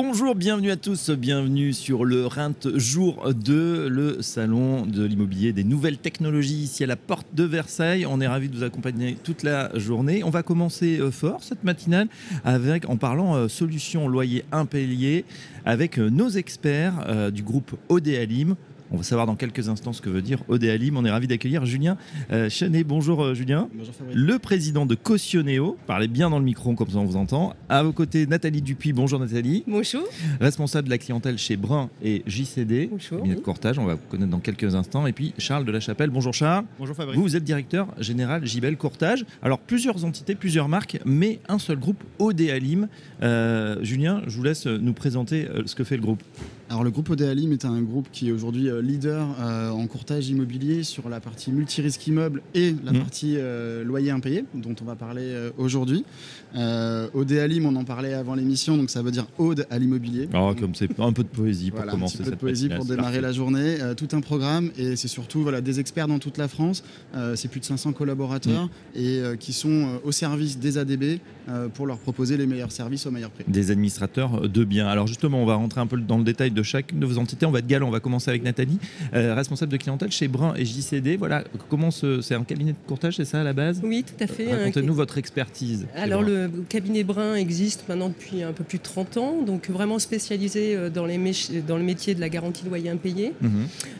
Bonjour, bienvenue à tous, bienvenue sur le Rent jour 2, le salon de l'immobilier des nouvelles technologies ici à la porte de Versailles. On est ravis de vous accompagner toute la journée. On va commencer euh, fort cette matinale en parlant euh, solutions loyer impayé avec euh, nos experts du groupe ODALIM. On va savoir dans quelques instants ce que veut dire Odéalim. On est ravi d'accueillir Julien euh, Chenet. Bonjour euh, Julien. Bonjour Fabrice. Le président de Cautionnéo. Parlez bien dans le micro comme ça on vous entend. À vos côtés Nathalie Dupuis. Bonjour Nathalie. Bonjour. Responsable de la clientèle chez Brun et JCD. Bonjour. De courtage. On va vous connaître dans quelques instants. Et puis Charles de la Chapelle. Bonjour Charles. Bonjour Fabrice. Vous, vous êtes directeur général Gibel Courtage. Alors plusieurs entités, plusieurs marques, mais un seul groupe Odéalim. Euh, Julien, je vous laisse nous présenter ce que fait le groupe. Alors le groupe Odéalim est un groupe qui est aujourd'hui euh, leader euh, en courtage immobilier sur la partie multirisque immeuble et la Mhm. partie euh, loyer impayé dont on va parler euh, aujourd'hui. Euh, Odéalim, on en parlait avant l'émission, donc ça veut dire ode à l'immobilier. Oh, comme c'est un peu de poésie pour Voilà, un commencer petit peu de poésie pour démarrer parfait. la journée, tout un programme et c'est surtout voilà, des experts dans toute la France, c'est plus de 500 collaborateurs Mm. et qui sont au service des ADB pour leur proposer les meilleurs services au meilleur prix. des administrateurs de biens. Alors justement, on va rentrer un peu dans le détail de chacune de vos entités. On va être galant. On va commencer avec Nathalie, euh, responsable de clientèle chez Brun et JCD. Voilà, comment ce- c'est un cabinet de courtage, c'est ça à la base? Oui, tout à fait. un- Racontez-nous votre expertise. Alors le cabinet Brun existe maintenant depuis un peu plus de 30 ans, donc vraiment spécialisé euh, dans, les dans le métier de la garantie de loyer impayé. Mhm.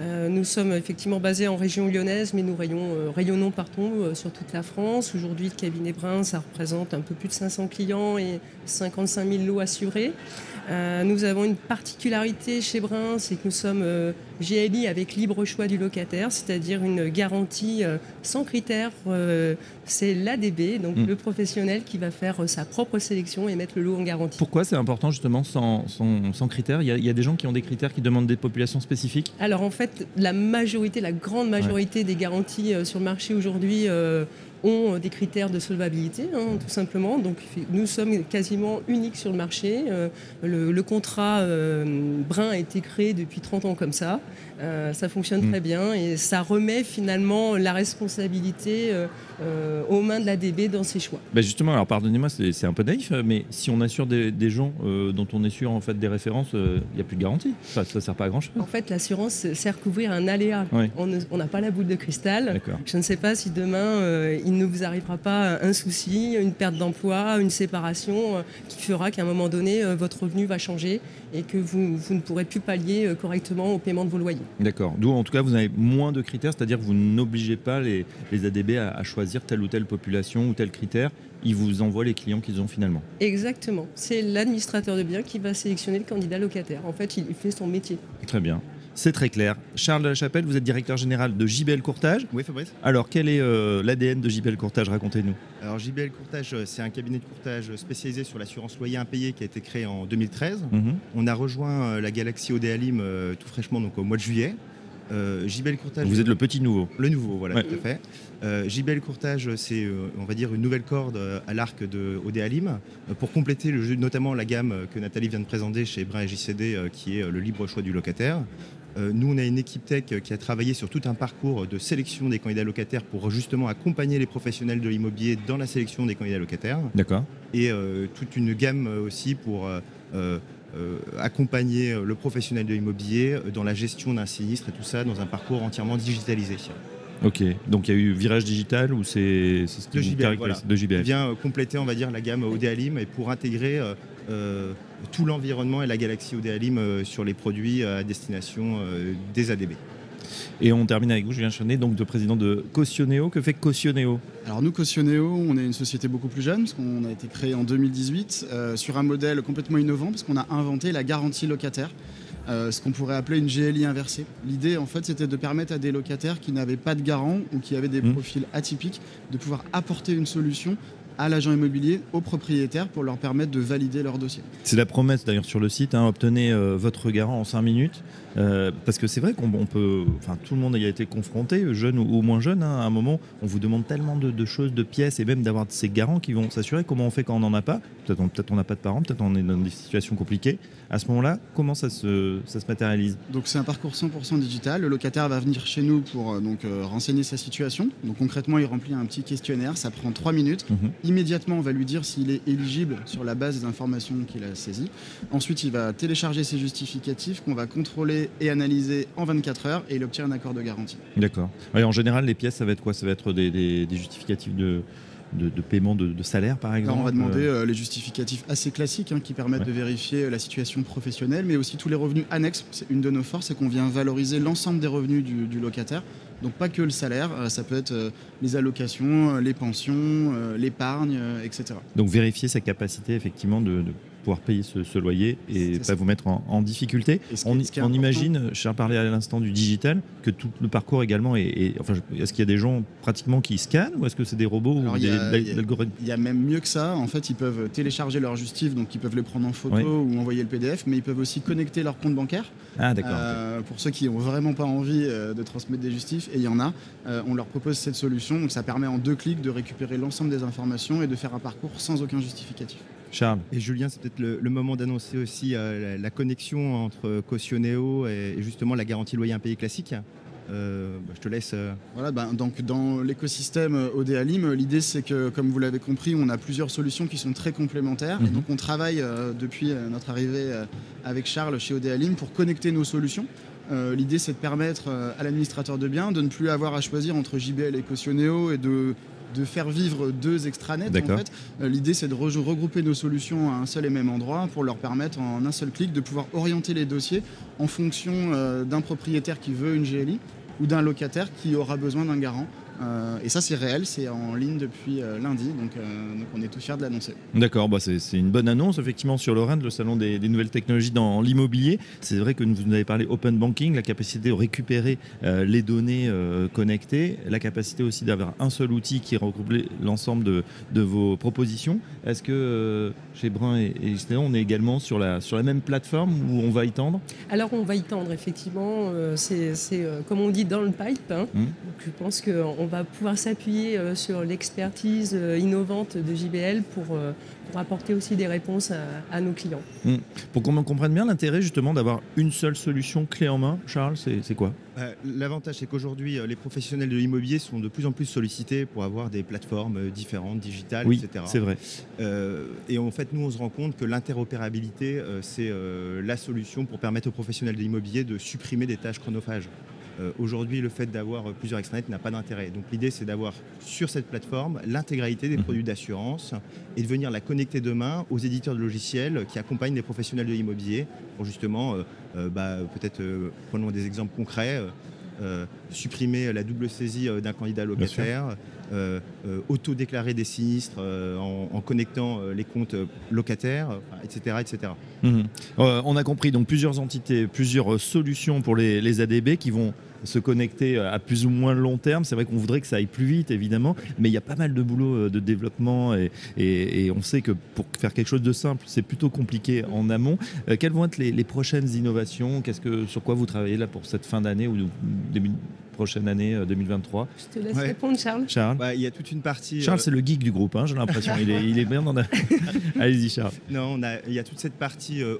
Euh, nous sommes effectivement basés en région lyonnaise, mais nous rayons- euh, rayonnons partout euh, sur toute la France. Aujourd'hui, le cabinet Brun, ça représente un peu plus de 500 clients et 55 000 lots assurés. Euh, nous avons une particularité chez Brun, c'est que nous sommes euh, GLI avec libre choix du locataire, c'est-à-dire une garantie euh, sans critères. euh, c'est l'ADB, donc Mm. le professionnel qui va faire sa propre sélection et mettre le lot en garantie. Pourquoi c'est important justement sans, sans, sans critères? Il y, a, il y a des gens qui ont des critères qui demandent des populations spécifiques? Alors en fait, la majorité, la grande majorité des garanties sur le marché aujourd'hui ont euh, des critères de solvabilité, hein, tout simplement. Donc nous sommes quasiment uniques sur le marché. Euh, le, le contrat euh, Brun a été créé depuis 30 ans comme ça. Euh, ça fonctionne Mm. très bien et ça remet finalement la responsabilité aux mains de l'ADB dans ses choix. Ben justement, alors pardonnez-moi, c'est un peu naïf, mais si on assure des, des gens dont on est sûr en fait des références, il n'y a plus de garantie. Enfin, ça sert pas à grand chose. En fait, l'assurance sert à couvrir un aléa. Oui. On ne- n'a pas la boule de cristal. Je ne sais pas si demain il ne vous arrivera pas un souci, une perte d'emploi, une séparation euh, qui fera qu'à un moment donné euh, votre revenu va changer et que vous, vous ne pourrez plus pallier euh, correctement au paiement de vos loyers. D'accord. D'où, en tout cas, vous avez moins de critères, c'est-à-dire que vous n'obligez pas les, les ADB à, à choisir telle ou telle population ou tel critère. Ils vous envoient les clients qu'ils ont finalement. Exactement. C'est l'administrateur de biens qui va sélectionner le candidat locataire. En fait, il fait son métier. Très bien. C'est très clair. Charles de la Chapelle, vous êtes directeur général de JBL Courtage. Oui, Fabrice. Alors, quel est euh, l'ADN de JBL Courtage? Racontez-nous. Alors, JBL Courtage, euh, c'est un cabinet de courtage spécialisé sur l'assurance loyer impayé qui a été créé en 2013. Mhm. On a rejoint euh, la galaxie Odéalim euh, tout fraîchement, donc au mois de juillet. Euh, JBL Courtage. Vous êtes le petit nouveau. le nouveau, voilà, Ouais. tout à fait. Euh, JBL Courtage, c'est, euh, on va dire, une nouvelle corde à l'arc de Odéalim euh, pour compléter le jeu, notamment la gamme que Nathalie vient de présenter chez Brun et JCD, qui est le libre choix du locataire. Nous, on a une équipe tech qui a travaillé sur tout un parcours de sélection des candidats locataires pour justement accompagner les professionnels de l'immobilier dans la sélection des candidats locataires D'accord. et toute une gamme aussi pour accompagner euh, le professionnel de l'immobilier euh, dans la gestion d'un sinistre et tout ça dans un parcours entièrement digitalisé. Ok. Donc, il y a eu virage digital ou c'est ce qui De voilà. De JBL. vient euh, compléter, on va dire, la gamme Odéalim et pour intégrer euh, euh, tout l'environnement et la galaxie Odéalim euh, sur les produits euh, à destination euh, des ADB. Et on termine avec vous, Julien Chenet, donc de président de Cautionnéo. Que fait Cautionnéo Alors nous, Cautionnéo, on est une société beaucoup plus jeune, parce qu'on a été créé en 2018, euh, sur un modèle complètement innovant, parce qu'on a inventé la garantie locataire, euh, ce qu'on pourrait appeler une GLI inversée. L'idée, en fait, c'était de permettre à des locataires qui n'avaient pas de garant ou qui avaient des Mhm. profils atypiques de pouvoir apporter une solution à l'agent immobilier, aux propriétaires, pour leur permettre de valider leur dossier. C'est la promesse d'ailleurs sur le site, hein, obtenez euh, votre garant en 5 minutes. Euh, parce que c'est vrai qu'on on peut, enfin tout le monde y a été confronté, jeune ou, ou moins jeune, hein, à un moment, on vous demande tellement de, de choses, de pièces, et même d'avoir ces garants qui vont s'assurer. Comment on fait quand on n'en a pas Peut-être on peut n'a pas de parents, peut-être on est dans des situations compliquées. À ce moment-là, comment ça se, ça se matérialise? Donc c'est un parcours 100% digital. Le locataire va venir chez nous pour euh, donc euh, renseigner sa situation. Donc concrètement, il remplit un petit questionnaire, ça prend 3 minutes. Mhm. Immédiatement, on va lui dire s'il est éligible sur la base des informations qu'il a saisies. Ensuite, il va télécharger ses justificatifs qu'on va contrôler et analyser en 24 heures et il obtient un accord de garantie. D'accord. En général, les pièces, ça va être quoi? Ça va être des justificatifs de, de, de paiement de, de salaire, par exemple Alors, on va demander euh, euh, les justificatifs assez classiques hein, qui permettent Ouais. de vérifier euh, la situation professionnelle, mais aussi tous les revenus annexes. C'est une de nos forces, c'est qu'on vient valoriser l'ensemble des revenus du, du locataire. Donc pas que le salaire, euh, ça peut être euh, les allocations, les pensions, l'épargne, etc. Donc vérifier sa capacité, effectivement, de, de pouvoir payer ce, ce loyer et pas ça. vous mettre en, en difficulté. On, imagine, Charles parlait à l'instant du digital, que tout le parcours également est. est- enfin, je- est-ce qu'il y a des gens pratiquement qui scannent ou est-ce que c'est des robots Alors, ou il y des algorithmes Il y a même mieux que ça. En fait, ils peuvent télécharger leur justif, donc ils peuvent les prendre en photo Oui. ou envoyer le PDF, mais ils peuvent aussi connecter leur compte bancaire. Ah, d'accord. Euh, pour ceux qui ont vraiment pas envie euh, de transmettre des justifs, et il y en a, euh, on leur propose cette solution. Donc ça permet en deux clics de récupérer l'ensemble des informations et de faire un parcours sans aucun justificatif. Charles Et Julien, c'est peut-être le, le moment d'annoncer aussi euh, la, la connexion entre Cautioneo et, et justement la garantie loyer impayé classique. Euh, bah, je te laisse. euh, Voilà, ben, donc dans l'écosystème euh, ODALIM, euh, l'idée c'est que, comme vous l'avez compris, on a plusieurs solutions qui sont très complémentaires. Et Mhm. donc on travaille euh, depuis euh, notre arrivée euh, avec Charles chez ODALIM pour connecter nos solutions. Euh, L'idée c'est de permettre euh, à l'administrateur de biens de ne plus avoir à choisir entre JBL et Cautioneo et de de faire vivre deux extranets. En fait, Euh, l'idée c'est de re- regrouper nos solutions à un seul et même endroit pour leur permettre en un seul clic de pouvoir orienter les dossiers en fonction euh, d'un propriétaire qui veut une GLI ou d'un locataire qui aura besoin d'un garant. Euh, et ça, c'est réel, c'est en ligne depuis euh, lundi, donc, euh, donc on est tout fiers de l'annoncer. D'accord, bah c'est une bonne annonce effectivement sur le REND, le salon des, des nouvelles technologies dans l'immobilier. C'est vrai que vous nous avez parlé open banking, la capacité de récupérer euh, les données euh, connectées, la capacité aussi d'avoir un seul outil qui regroupe l'ensemble de, de vos propositions. Est-ce que euh, chez Brun et, et on est également sur la, sur la même plateforme où on va y tendre? Alors on va y tendre effectivement, euh, c'est euh, comme on dit dans le pipe. hein. Donc, je pense qu'on va pouvoir s'appuyer euh, sur l'expertise euh, innovante de JBL pour, euh, pour apporter aussi des réponses à, à nos clients. Pour qu'on comprenne bien l'intérêt justement d'avoir une seule solution clé en main, Charles, c'est quoi? Euh, L'avantage, c'est qu'aujourd'hui, les professionnels de l'immobilier sont de plus en plus sollicités pour avoir des plateformes différentes, digitales, Oui, etc. c'est vrai. Euh, et en fait, nous, on se rend compte que l'interopérabilité, euh, c'est euh, la solution pour permettre aux professionnels de l'immobilier de supprimer des tâches chronophages. Euh, Aujourd'hui, le fait d'avoir euh, plusieurs extranets n'a pas d'intérêt. Donc l'idée, c'est d'avoir sur cette plateforme l'intégralité des Mhm. produits d'assurance et de venir la connecter demain aux éditeurs de logiciels qui accompagnent les professionnels de l'immobilier pour justement, euh, bah, peut-être, prenons des exemples concrets, supprimer la double saisie euh, d'un candidat locataire, euh, euh, auto-déclarer des sinistres euh, en, en connectant euh, les comptes euh, locataires, etc., etc. Mhm. Euh, on a compris donc plusieurs entités, plusieurs euh, solutions pour les, les ADB qui vont se connecter à plus ou moins long terme. C'est vrai qu'on voudrait que ça aille plus vite, évidemment, mais il y a pas mal de boulot euh, de développement et, et- et on sait que pour faire quelque chose de simple, c'est plutôt compliqué en amont. Euh, quelles vont être les, les prochaines innovations? Qu'est-ce que sur quoi vous travaillez là pour cette fin d'année ou début de prochaine année euh, 2023 Je te laisse Ouais. répondre Charles. Charles? Bah, Il y a toute une partie. Charles, euh, c'est le geek du groupe, hein, j'ai l'impression. Il est, il est bien dans la... Allez-y, Charles. Non, on a- il y a toute cette partie euh,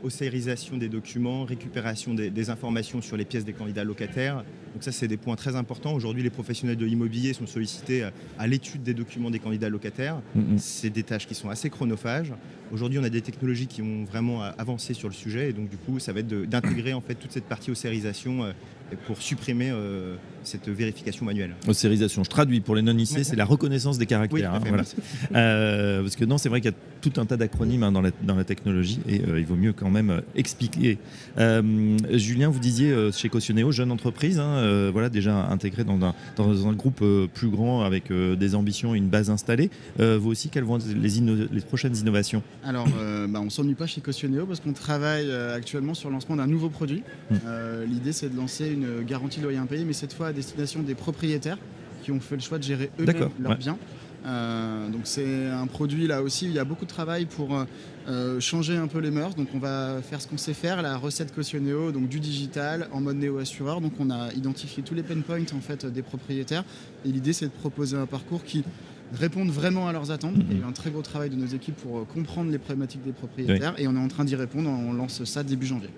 des documents, récupération des, des informations sur les pièces des candidats locataires. Donc ça, c'est des points très importants. Aujourd'hui, les professionnels de l'immobilier sont sollicités à, à l'étude des documents des candidats locataires. Mhm. C'est des tâches qui sont assez chronophages. Aujourd'hui, on a des technologies qui ont vraiment euh, avancé sur le sujet, et donc du coup, ça va être d'intégrer en fait toute cette partie océarisation euh, pour supprimer euh, cette vérification manuelle. Océrisation, je traduis pour les Ouais. c'est la reconnaissance des caractères. hein, voilà. Euh, parce que non, c'est vrai qu'il y a tout un tas d'acronymes hein, dans, la, dans la technologie et euh, il vaut mieux quand même euh, expliquer. Euh, Julien, vous disiez euh, chez Cautioneo, jeune entreprise, hein, euh, voilà, déjà intégrée dans un, dans un groupe euh, plus grand avec euh, des ambitions et une base installée. Vous aussi, quelles vont être les, prochaines innovations? Alors, bah, on s'ennuie pas chez Cautioneo parce qu'on travaille actuellement sur le lancement d'un nouveau produit. Euh, L'idée, c'est de lancer une garantie loyer impayé, mais cette fois à destination des propriétaires qui ont fait le choix de gérer eux-mêmes leurs ouais. biens. Donc c'est un produit là aussi, il y a beaucoup de travail pour changer un peu les mœurs. Donc on va faire ce qu'on sait faire, la recette Cautioneo, donc du digital en mode néo-assureur. Donc on a identifié tous les pain points en fait des propriétaires. Et l'idée c'est de proposer un parcours qui répondent vraiment à leurs attentes. Il y a eu un très gros travail de nos équipes pour euh, comprendre les problématiques des propriétaires et on est en train d'y répondre. On lance ça début janvier.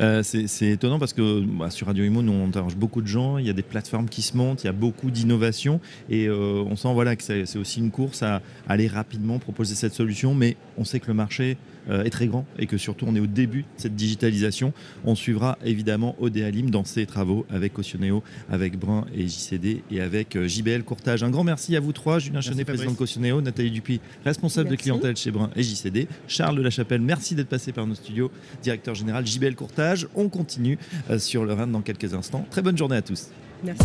Euh, c'est étonnant parce que bah, sur Radio Imo, nous on interroge beaucoup de gens. Il y a des plateformes qui se montent, il y a beaucoup d'innovation et euh, on sent voilà que c'est aussi une course à aller rapidement proposer cette solution. Mais on sait que le marché est très grand et que surtout on est au début de cette digitalisation. On suivra évidemment Odéalim dans ses travaux avec Cautioneo, avec Brun et JCD et avec JBL Courtage. Un grand merci à vous trois, Julien président de Cautioneo, Nathalie Dupuis, responsable de clientèle chez Brun et JCD, Charles de la Chapelle, merci d'être passé par nos studios, directeur général JBL Courtage. On continue euh, sur le Rhin dans quelques instants. Très bonne journée à tous. Merci.